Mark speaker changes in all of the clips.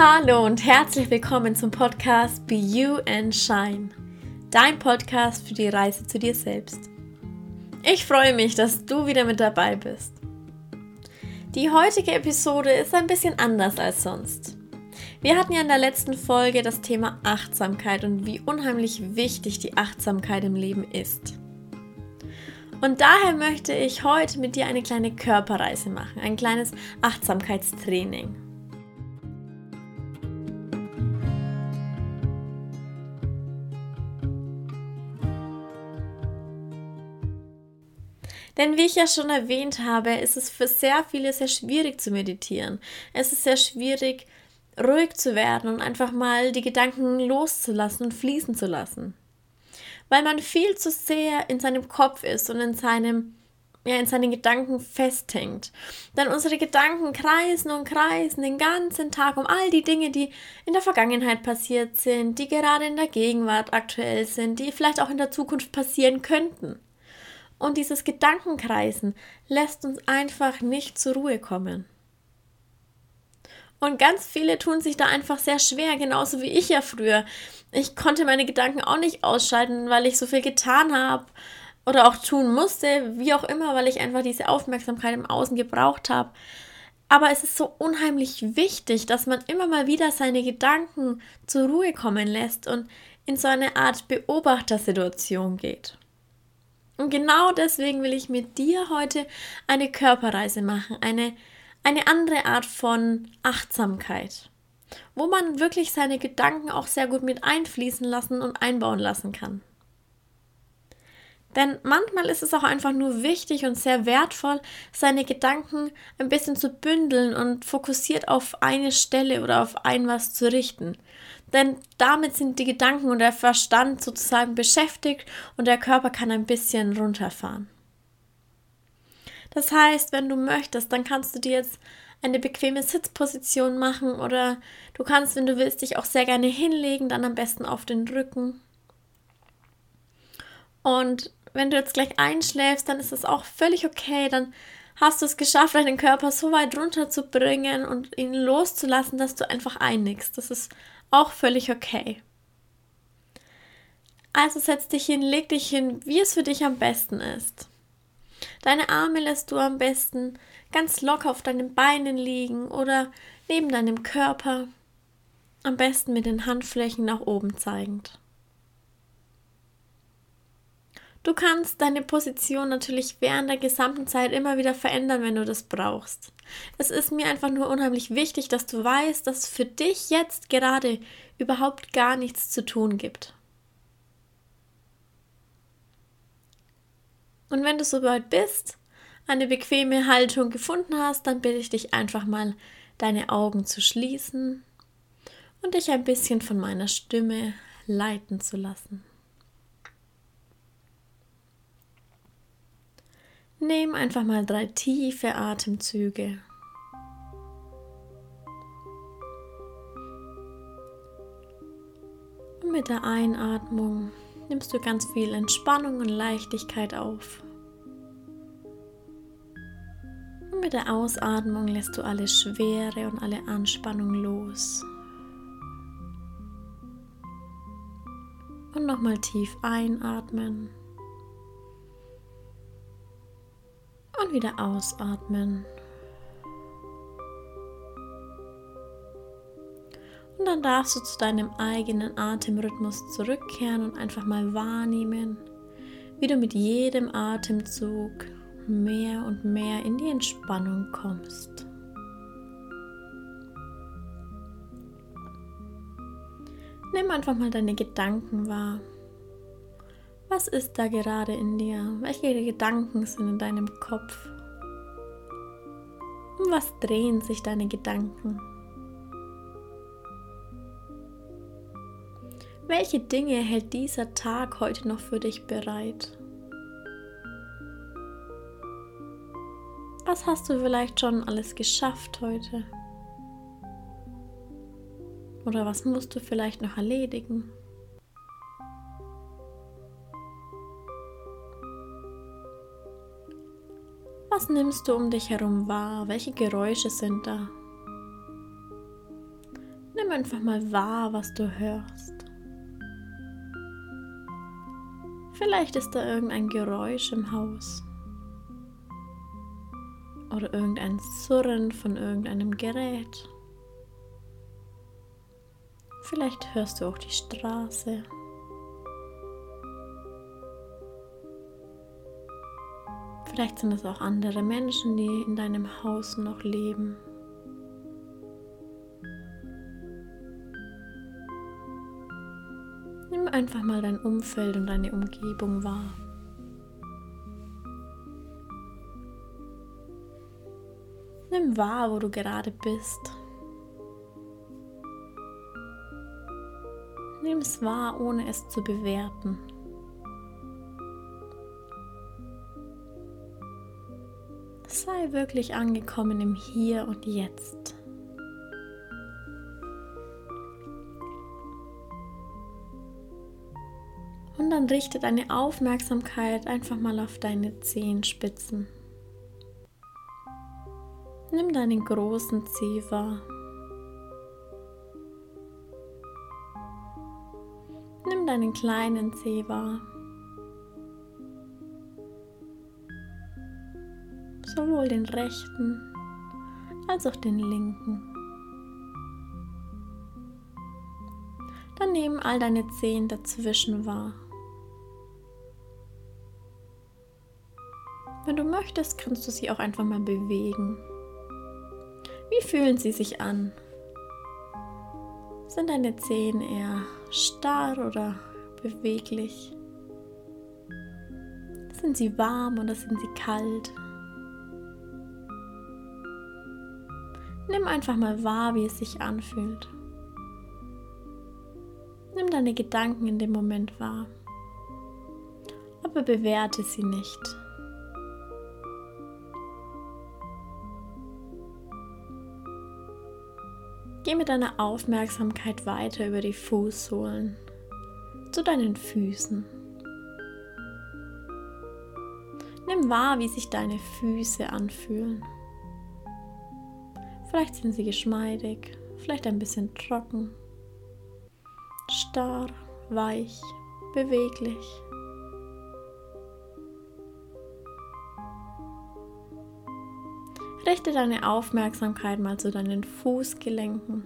Speaker 1: Hallo und herzlich willkommen zum Podcast Be You and Shine, dein Podcast für die Reise zu dir selbst. Ich freue mich, dass du wieder mit dabei bist. Die heutige Episode ist ein bisschen anders als sonst. Wir hatten ja in der letzten Folge das Thema Achtsamkeit und wie unheimlich wichtig die Achtsamkeit im Leben ist. Und daher möchte ich heute mit dir eine kleine Körperreise machen, ein kleines Achtsamkeitstraining. Denn wie ich ja schon erwähnt habe, ist es für sehr viele sehr schwierig zu meditieren. Es ist sehr schwierig, ruhig zu werden und einfach mal die Gedanken loszulassen und fließen zu lassen. Weil man viel zu sehr in seinem Kopf ist und in seinem ja, in seinen Gedanken festhängt. Denn unsere Gedanken kreisen und kreisen den ganzen Tag um all die Dinge, die in der Vergangenheit passiert sind, die gerade in der Gegenwart aktuell sind, die vielleicht auch in der Zukunft passieren könnten. Und dieses Gedankenkreisen lässt uns einfach nicht zur Ruhe kommen. Und ganz viele tun sich da einfach sehr schwer, genauso wie ich ja früher. Ich konnte meine Gedanken auch nicht ausschalten, weil ich so viel getan habe oder auch tun musste, wie auch immer, weil ich einfach diese Aufmerksamkeit im Außen gebraucht habe. Aber es ist so unheimlich wichtig, dass man immer mal wieder seine Gedanken zur Ruhe kommen lässt und in so eine Art Beobachtersituation geht. Und genau deswegen will ich mit dir heute eine Körperreise machen, eine, eine andere Art von Achtsamkeit, wo man wirklich seine Gedanken auch sehr gut mit einfließen lassen und einbauen lassen kann. Denn manchmal ist es auch einfach nur wichtig und sehr wertvoll, seine Gedanken ein bisschen zu bündeln und fokussiert auf eine Stelle oder auf ein was zu richten. Denn damit sind die Gedanken und der Verstand sozusagen beschäftigt und der Körper kann ein bisschen runterfahren. Das heißt, wenn du möchtest, dann kannst du dir jetzt eine bequeme Sitzposition machen oder du kannst, wenn du willst, dich auch sehr gerne hinlegen, dann am besten auf den Rücken. Und wenn du jetzt gleich einschläfst, dann ist das auch völlig okay. Dann hast du es geschafft, deinen Körper so weit runterzubringen und ihn loszulassen, dass du einfach einnickst. Das ist auch völlig okay. Also setz dich hin, leg dich hin, wie es für dich am besten ist. Deine Arme lässt du am besten ganz locker auf deinen Beinen liegen oder neben deinem Körper, am besten mit den Handflächen nach oben zeigend. Du kannst deine Position natürlich während der gesamten Zeit immer wieder verändern, wenn du das brauchst. Es ist mir einfach nur unheimlich wichtig, dass du weißt, dass für dich jetzt gerade überhaupt gar nichts zu tun gibt. Und wenn du soweit bist, eine bequeme Haltung gefunden hast, dann bitte ich dich einfach mal, deine Augen zu schließen und dich ein bisschen von meiner Stimme leiten zu lassen. Nimm einfach mal drei tiefe Atemzüge. Und mit der Einatmung nimmst du ganz viel Entspannung und Leichtigkeit auf. Und mit der Ausatmung lässt du alle Schwere und alle Anspannung los. Und nochmal tief einatmen. Und wieder ausatmen. Und dann darfst du zu deinem eigenen Atemrhythmus zurückkehren und einfach mal wahrnehmen, wie du mit jedem Atemzug mehr und mehr in die Entspannung kommst. Nimm einfach mal deine Gedanken wahr. Was ist da gerade in dir? Welche Gedanken sind in deinem Kopf? Um was drehen sich deine Gedanken? Welche Dinge hält dieser Tag heute noch für dich bereit? Was hast du vielleicht schon alles geschafft heute? Oder was musst du vielleicht noch erledigen? Was nimmst du um dich herum wahr? Welche Geräusche sind da? einfach mal wahr, was du hörst. Vielleicht ist da irgendein Geräusch im Haus. Oder irgendein Surren von irgendeinem Gerät. Vielleicht hörst du auch die Straße. Vielleicht sind es auch andere Menschen, die in deinem Haus noch leben. Nimm einfach mal dein Umfeld und deine Umgebung wahr. Nimm wahr, wo du gerade bist. Nimm es wahr, ohne es zu bewerten. Sei wirklich angekommen im Hier und Jetzt. Und dann richte deine Aufmerksamkeit einfach mal auf deine Zehenspitzen. Nimm deinen großen Zeh wahr. Nimm deinen kleinen Zeh wahr. Sowohl den rechten als auch den linken. Dann nehmen all deine Zehen dazwischen wahr. Wenn du möchtest, kannst du sie auch einfach mal bewegen. Wie fühlen sie sich an? Sind deine Zehen eher starr oder beweglich? Sind sie warm oder sind sie kalt? Nimm einfach mal wahr, wie es sich anfühlt. Nimm deine Gedanken in dem Moment wahr, aber bewerte sie nicht. Geh mit deiner Aufmerksamkeit weiter über die Fußsohlen zu deinen Füßen. Nimm wahr, wie sich deine Füße anfühlen. Vielleicht sind sie geschmeidig, vielleicht ein bisschen trocken, starr, weich, beweglich. Richte deine Aufmerksamkeit mal zu deinen Fußgelenken.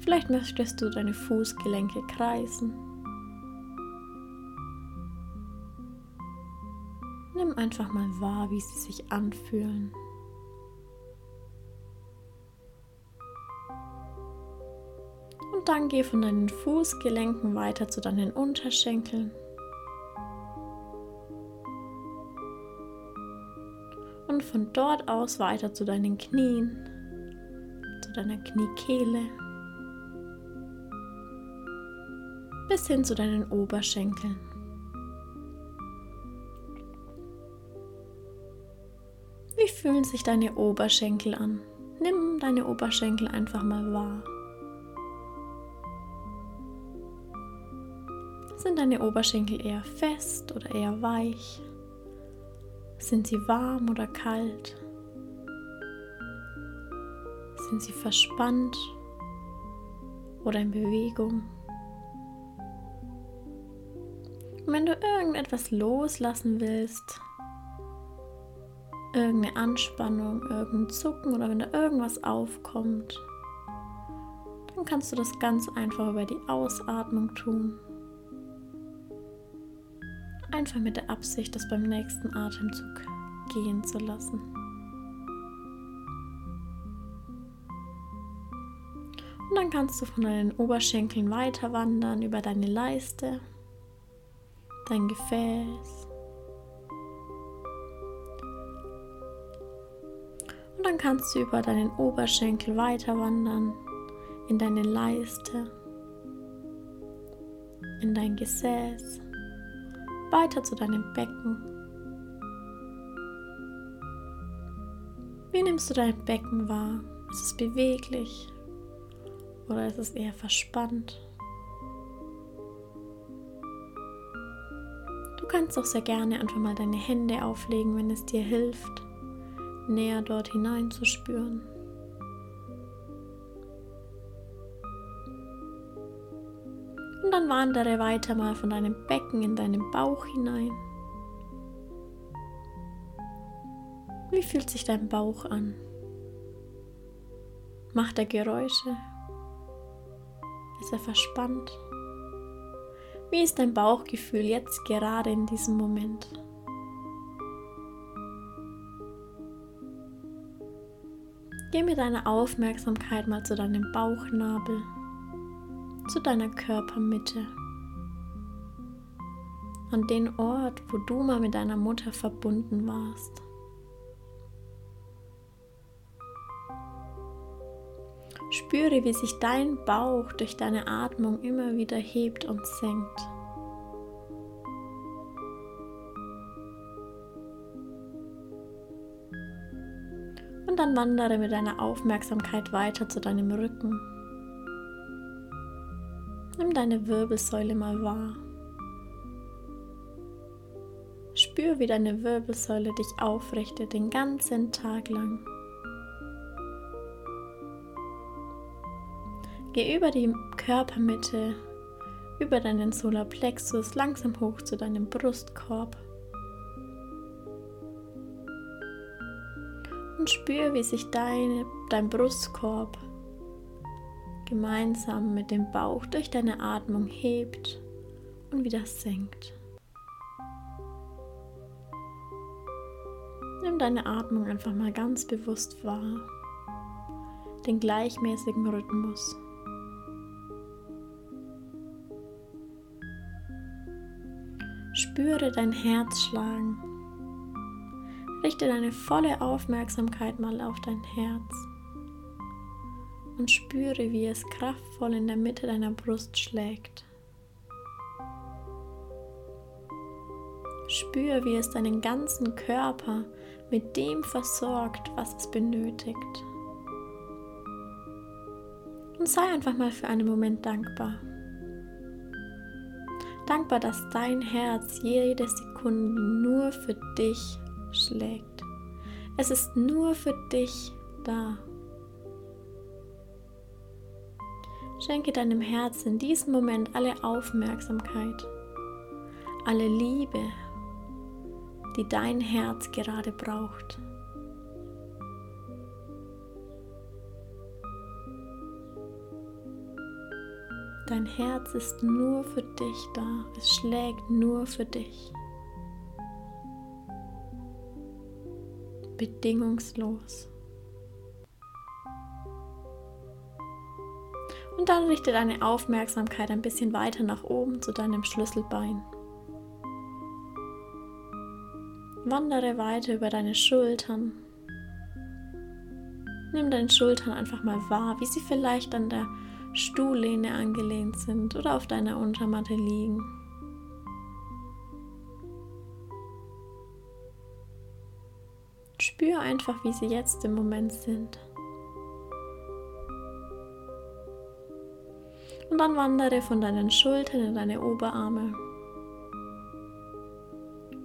Speaker 1: Vielleicht möchtest du deine Fußgelenke kreisen. Nimm einfach mal wahr, wie sie sich anfühlen. Dann geh von deinen Fußgelenken weiter zu deinen Unterschenkeln. und von dort aus weiter zu deinen Knien, zu deiner Kniekehle, bis hin zu deinen Oberschenkeln. Wie fühlen sich deine Oberschenkel an? Nimm deine Oberschenkel einfach mal wahr. Sind deine Oberschenkel eher fest oder eher weich? Sind sie warm oder kalt? Sind sie verspannt oder in Bewegung? Und wenn du irgendetwas loslassen willst, irgendeine Anspannung, irgendein Zucken oder wenn da irgendwas aufkommt, dann kannst du das ganz einfach über die Ausatmung tun. Einfach mit der Absicht, das beim nächsten Atemzug gehen zu lassen. Und dann kannst du von deinen Oberschenkeln weiter wandern über deine Leiste, dein Gefäß. Und dann kannst du über deinen Oberschenkel weiter wandern in deine Leiste, in dein Gesäß weiter zu deinem Becken. Wie nimmst du dein Becken wahr? Ist es beweglich oder ist es eher verspannt? Du kannst auch sehr gerne einfach mal deine Hände auflegen, wenn es dir hilft, näher dort hineinzuspüren. Dann wandere weiter mal von deinem Becken in deinen Bauch hinein. Wie fühlt sich dein Bauch an? Macht er Geräusche? Ist er verspannt? Wie ist dein Bauchgefühl jetzt gerade in diesem Moment? Geh mit deiner Aufmerksamkeit mal zu deinem Bauchnabel, zu deiner Körpermitte, an den Ort, wo du mal mit deiner Mutter verbunden warst. Spüre, wie sich dein Bauch durch deine Atmung immer wieder hebt und senkt. Und dann wandere mit deiner Aufmerksamkeit weiter zu deinem Rücken. Nimm deine Wirbelsäule mal wahr. Spür, wie deine Wirbelsäule dich aufrichtet den ganzen Tag lang. Geh über die Körpermitte, über deinen Solarplexus langsam hoch zu deinem Brustkorb. Und spür, wie sich deine, dein Brustkorb gemeinsam mit dem Bauch durch deine Atmung hebt und wieder senkt. Nimm deine Atmung einfach mal ganz bewusst wahr, den gleichmäßigen Rhythmus. Spüre dein Herz schlagen. Richte deine volle Aufmerksamkeit mal auf dein Herz und spüre, wie es kraftvoll in der Mitte deiner Brust schlägt. Spüre, wie es deinen ganzen Körper mit dem versorgt, was es benötigt. Und sei einfach mal für einen Moment dankbar. Dankbar, dass dein Herz jede Sekunde nur für dich schlägt. Es ist nur für dich da. Schenke deinem Herz in diesem Moment alle Aufmerksamkeit, alle Liebe, die dein Herz gerade braucht. Dein Herz ist nur für dich da. Es schlägt nur für dich. Bedingungslos. Und dann richte deine Aufmerksamkeit ein bisschen weiter nach oben zu deinem Schlüsselbein. Wandere weiter über deine Schultern. Nimm deine Schultern einfach mal wahr, wie sie vielleicht an der Stuhllehne angelehnt sind oder auf deiner Untermatte liegen. Spür einfach, wie sie jetzt im Moment sind. Und dann wandere von deinen Schultern in deine Oberarme,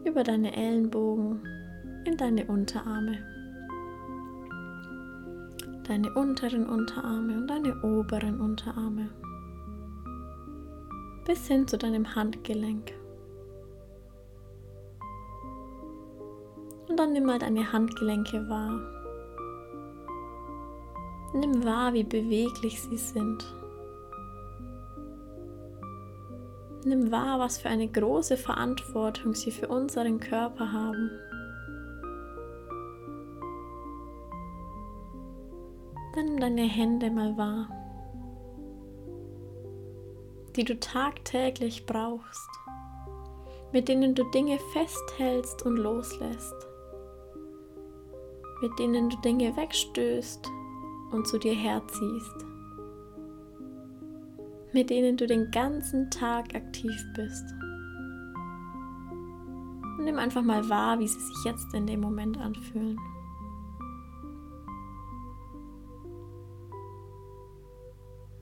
Speaker 1: über deine Ellenbogen in deine Unterarme deine unteren Unterarme und deine oberen Unterarme bis hin zu deinem Handgelenk. Und dann nimm mal deine Handgelenke wahr. Nimm wahr, wie beweglich sie sind. Nimm wahr, was für eine große Verantwortung sie für unseren Körper haben. Dann nimm deine Hände mal wahr, die du tagtäglich brauchst, mit denen du Dinge festhältst und loslässt, mit denen du Dinge wegstößt und zu dir herziehst, mit denen du den ganzen Tag aktiv bist. Und nimm einfach mal wahr, wie sie sich jetzt in dem Moment anfühlen.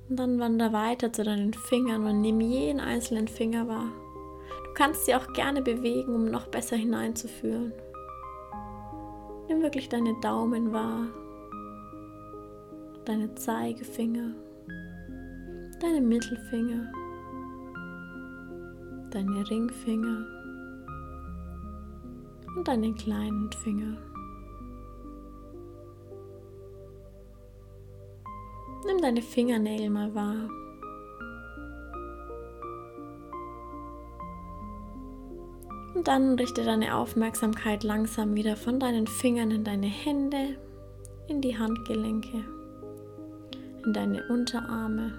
Speaker 1: Und dann wander weiter zu deinen Fingern und nimm jeden einzelnen Finger wahr. Du kannst sie auch gerne bewegen, um noch besser hineinzufühlen. Nimm wirklich deine Daumen wahr, deine Zeigefinger, deine Mittelfinger, deine Ringfinger und deine kleinen Finger. Nimm deine Fingernägel mal wahr. Und dann richte deine Aufmerksamkeit langsam wieder von deinen Fingern in deine Hände, in die Handgelenke, in deine Unterarme,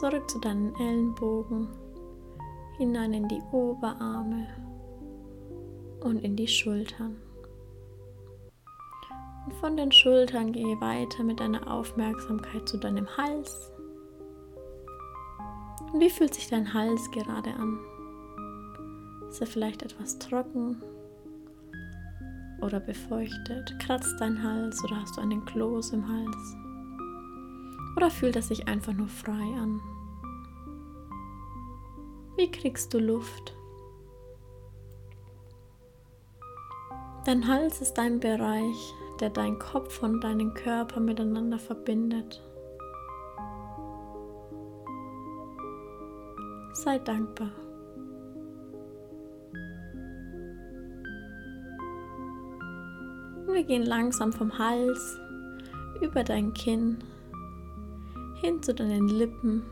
Speaker 1: zurück zu deinen Ellenbogen, hinein in die Oberarme und in die Schultern. Und von den Schultern gehe weiter mit deiner Aufmerksamkeit zu deinem Hals. Und wie fühlt sich dein Hals gerade an? Ist er vielleicht etwas trocken oder befeuchtet? Kratzt dein Hals oder hast du einen Kloß im Hals? Oder fühlt er sich einfach nur frei an? Wie kriegst du Luft? Dein Hals ist ein Bereich, der deinen Kopf und deinen Körper miteinander verbindet. Sei dankbar. Wir gehen langsam vom Hals über dein Kinn hin zu deinen Lippen.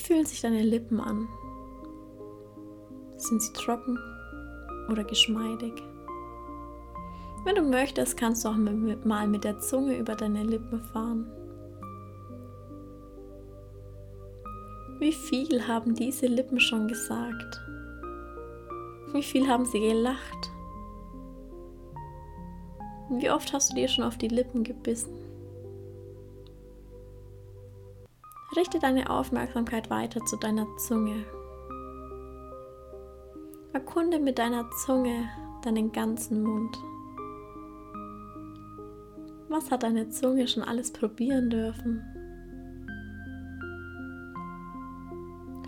Speaker 1: Wie fühlen sich deine Lippen an? Sind sie trocken oder geschmeidig? Wenn du möchtest, kannst du auch mal mit der Zunge über deine Lippen fahren. Wie viel haben diese Lippen schon gesagt? Wie viel haben sie gelacht? Wie oft hast du dir schon auf die Lippen gebissen? Richte deine Aufmerksamkeit weiter zu deiner Zunge. Erkunde mit deiner Zunge deinen ganzen Mund. Was hat deine Zunge schon alles probieren dürfen?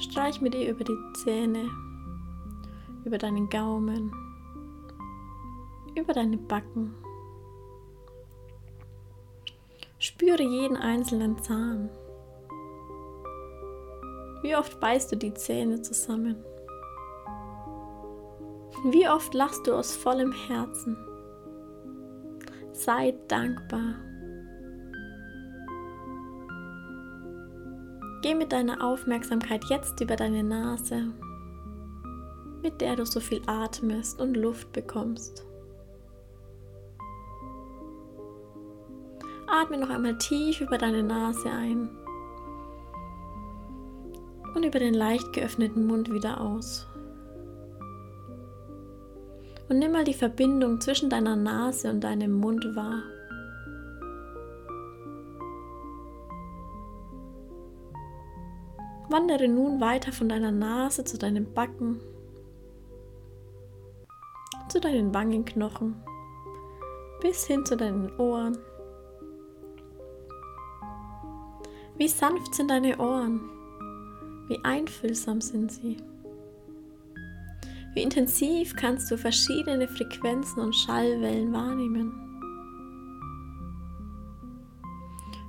Speaker 1: Streich mit ihr über die Zähne, über deinen Gaumen, über deine Backen. Spüre jeden einzelnen Zahn. Wie oft beißt du die Zähne zusammen? Wie oft lachst du aus vollem Herzen? Sei dankbar. Geh mit deiner Aufmerksamkeit jetzt über deine Nase, mit der du so viel atmest und Luft bekommst. Atme noch einmal tief über deine Nase ein und über den leicht geöffneten Mund wieder aus. Und nimm mal die Verbindung zwischen deiner Nase und deinem Mund wahr. Wandere nun weiter von deiner Nase zu deinen Backen, zu deinen Wangenknochen, bis hin zu deinen Ohren Wie sanft sind deine Ohren? Wie einfühlsam sind sie? Wie intensiv kannst du verschiedene Frequenzen und Schallwellen wahrnehmen?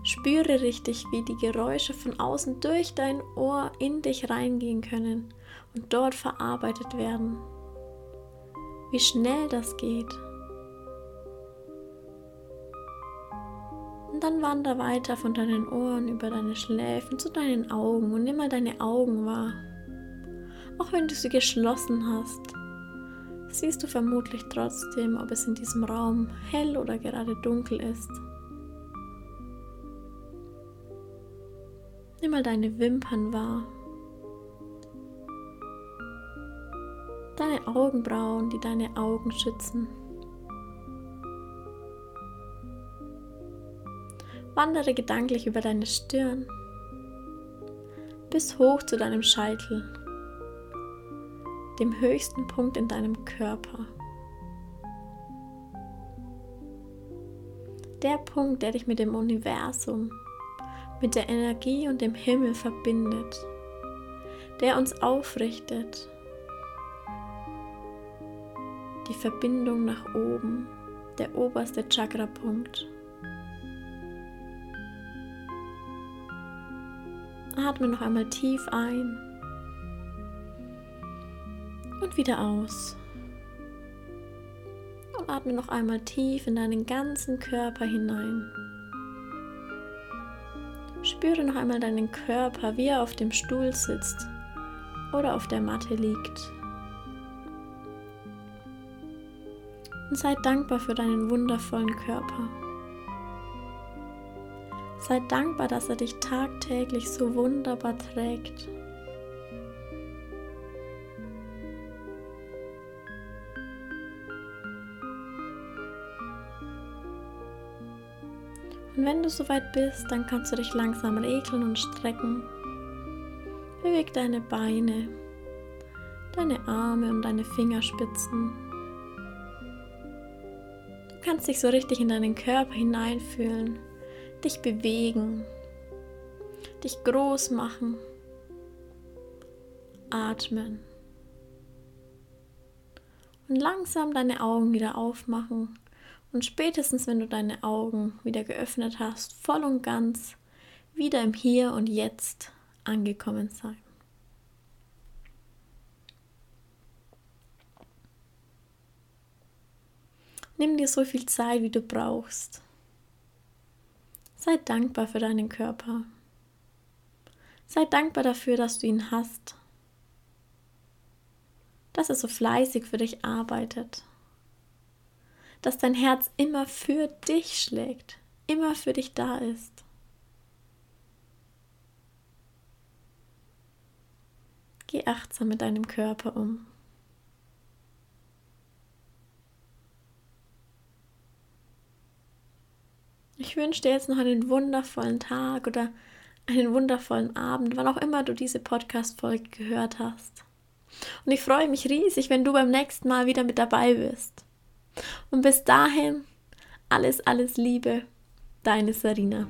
Speaker 1: Spüre richtig, wie die Geräusche von außen durch dein Ohr in dich reingehen können und dort verarbeitet werden. Wie schnell das geht. Dann wander weiter von deinen Ohren über deine Schläfen zu deinen Augen und nimm mal deine Augen wahr. Auch wenn du sie geschlossen hast, siehst du vermutlich trotzdem, ob es in diesem Raum hell oder gerade dunkel ist. Nimm mal deine Wimpern wahr. Deine Augenbrauen, die deine Augen schützen. Wandere gedanklich über deine Stirn bis hoch zu deinem Scheitel, dem höchsten Punkt in deinem Körper. Der Punkt, der dich mit dem Universum, mit der Energie und dem Himmel verbindet, der uns aufrichtet. Die Verbindung nach oben, der oberste Chakrapunkt. Atme noch einmal tief ein und wieder aus. Und atme noch einmal tief in deinen ganzen Körper hinein. Spüre noch einmal deinen Körper, wie er auf dem Stuhl sitzt oder auf der Matte liegt. Und sei dankbar für deinen wundervollen Körper. Sei dankbar, dass er dich tagtäglich so wunderbar trägt. Und wenn du soweit bist, dann kannst du dich langsam regeln und strecken. Beweg deine Beine, deine Arme und deine Fingerspitzen. Du kannst dich so richtig in deinen Körper hineinfühlen dich bewegen, dich groß machen, atmen und langsam deine Augen wieder aufmachen und spätestens wenn du deine Augen wieder geöffnet hast, voll und ganz wieder im Hier und Jetzt angekommen sein. Nimm dir so viel Zeit, wie du brauchst. Sei dankbar für deinen Körper. Sei dankbar dafür, dass du ihn hast. Dass er so fleißig für dich arbeitet. Dass dein Herz immer für dich schlägt, immer für dich da ist. Geh achtsam mit deinem Körper um. Ich wünsche dir jetzt noch einen wundervollen Tag oder einen wundervollen Abend, wann auch immer du diese Podcast-Folge gehört hast. Und ich freue mich riesig, wenn du beim nächsten Mal wieder mit dabei bist. Und bis dahin, alles, alles Liebe, deine Sarina.